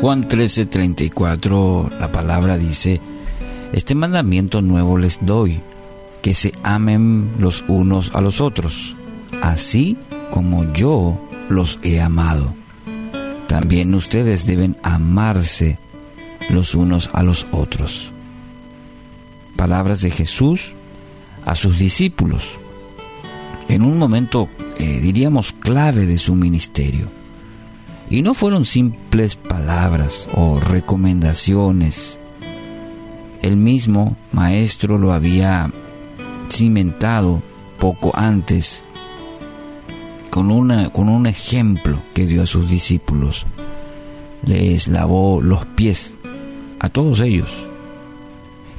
Juan 13:34 la palabra dice, este mandamiento nuevo les doy, que se amen los unos a los otros, así como yo los he amado. También ustedes deben amarse los unos a los otros. Palabras de Jesús a sus discípulos en un momento, eh, diríamos, clave de su ministerio. Y no fueron simples palabras o recomendaciones. El mismo maestro lo había cimentado poco antes con, una, con un ejemplo que dio a sus discípulos. Les lavó los pies a todos ellos,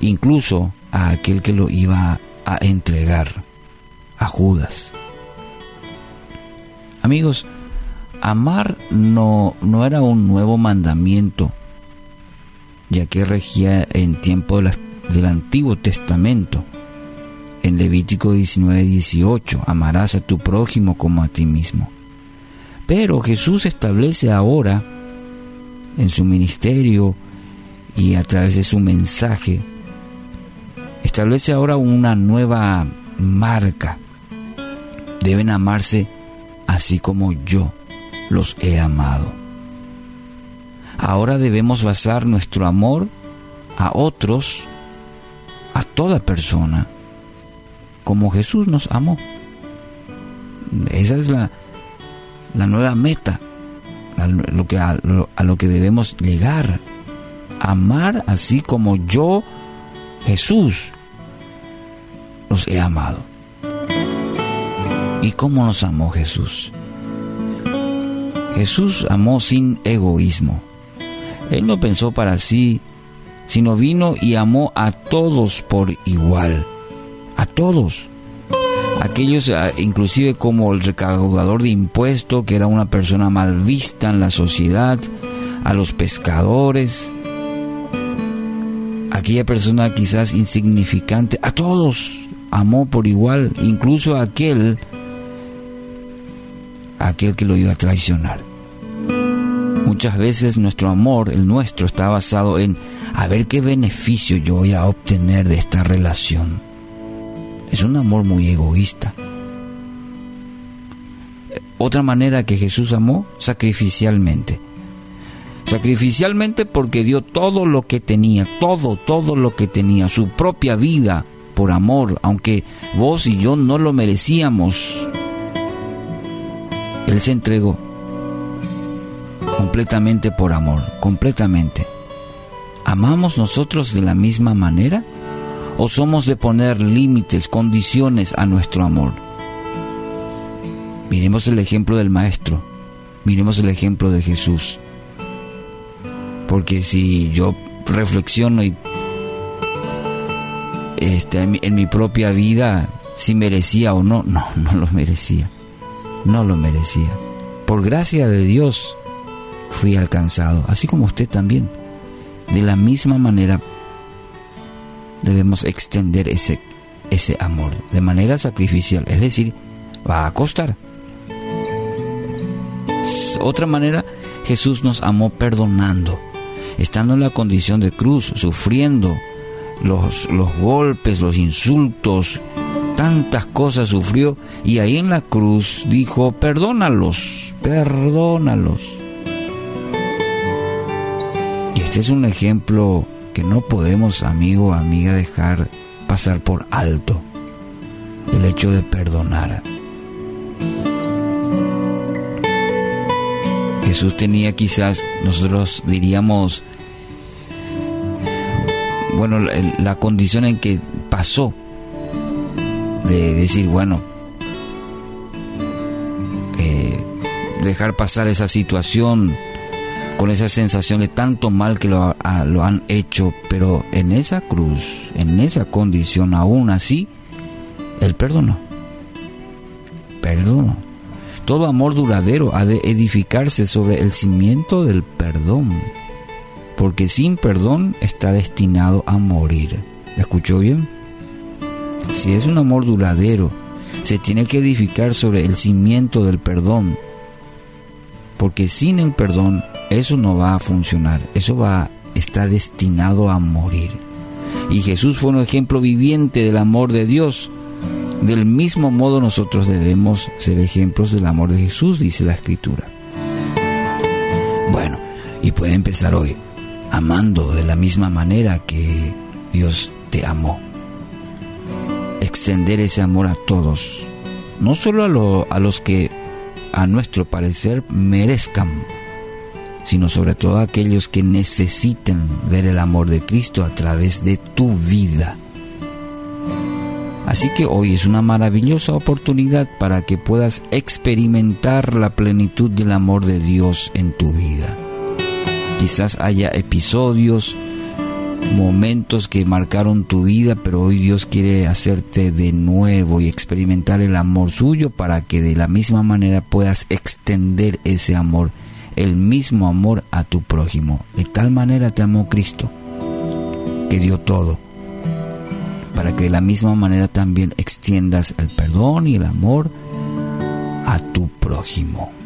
incluso a aquel que lo iba a entregar, a Judas. Amigos, amar no, no era un nuevo mandamiento, ya que regía en tiempo del Antiguo Testamento. En Levítico 19, 18, amarás a tu prójimo como a ti mismo. Pero Jesús establece ahora, en su ministerio y a través de su mensaje, establece ahora una nueva marca. Deben amarse así como yo los he amado. Ahora debemos basar nuestro amor a otros, a toda persona, como Jesús nos amó. Esa es la, la nueva meta, a lo, que, a lo que debemos llegar. Amar así como yo, Jesús, los he amado. ¿Y cómo nos amó Jesús? Jesús amó sin egoísmo. Él no pensó para sí, sino vino y amó a todos por igual. A todos. Aquellos, ah, inclusive como el recaudador de impuestos, que era una persona mal vista en la sociedad, a los pescadores, aquella persona quizás insignificante, a todos amó por igual, incluso a aquel, aquel que lo iba a traicionar. Muchas veces nuestro amor, el nuestro, está basado en a ver qué beneficio yo voy a obtener de esta relación. Es un amor muy egoísta. Otra manera que Jesús amó, sacrificialmente. Sacrificialmente porque dio todo lo que tenía, todo, todo lo que tenía, su propia vida por amor, aunque vos y yo no lo merecíamos. Él se entregó completamente por amor, completamente. ¿Amamos nosotros de la misma manera? ¿O somos de poner límites, condiciones a nuestro amor? Miremos el ejemplo del Maestro, miremos el ejemplo de Jesús. Porque si yo reflexiono y este, en, mi, propia vida si merecía o no. No, no lo merecía. No lo merecía. Por gracia de Dios fui alcanzado, así como usted también. De la misma manera debemos extender ese, ese amor de manera sacrificial, es decir, va a costar. Otra manera, Jesús nos amó perdonando, estando en la condición de cruz, sufriendo, los, los golpes, los insultos, tantas cosas sufrió y ahí en la cruz dijo, perdónalos, perdónalos. Este es un ejemplo que no podemos, amigo o amiga, dejar pasar por alto. El hecho de perdonar. Jesús tenía quizás, nosotros diríamos, bueno, la, condición en que pasó, de decir, bueno, eh, dejar pasar esa situación con esa sensación de tanto mal que lo, lo, han hecho, pero en esa cruz, en esa condición, aún así, Él perdonó. Perdonó. Todo amor duradero ha de edificarse sobre el cimiento del perdón porque sin perdón está destinado a morir. ¿Me escuchó bien? Si es un amor duradero, se tiene que edificar sobre el cimiento del perdón, porque sin el perdón eso no va a funcionar, eso va está destinado a morir. Y Jesús fue un ejemplo viviente del amor de Dios. Del mismo modo nosotros debemos ser ejemplos del amor de Jesús, dice la Escritura. Bueno, y puede empezar hoy amando de la misma manera que Dios te amó. Extender ese amor a todos, no solo a, a los que a nuestro parecer merezcan, sino sobre todo aquellos que necesiten ver el amor de Cristo a través de tu vida. Así que hoy es una maravillosa oportunidad para que puedas experimentar la plenitud del amor de Dios en tu vida. Quizás haya episodios, momentos que marcaron tu vida, pero hoy Dios quiere hacerte de nuevo y experimentar el amor suyo para que de la misma manera puedas extender ese amor, el mismo amor a tu prójimo. De tal manera te amó Cristo, que dio todo, para que de la misma manera también extiendas el perdón y el amor a tu prójimo.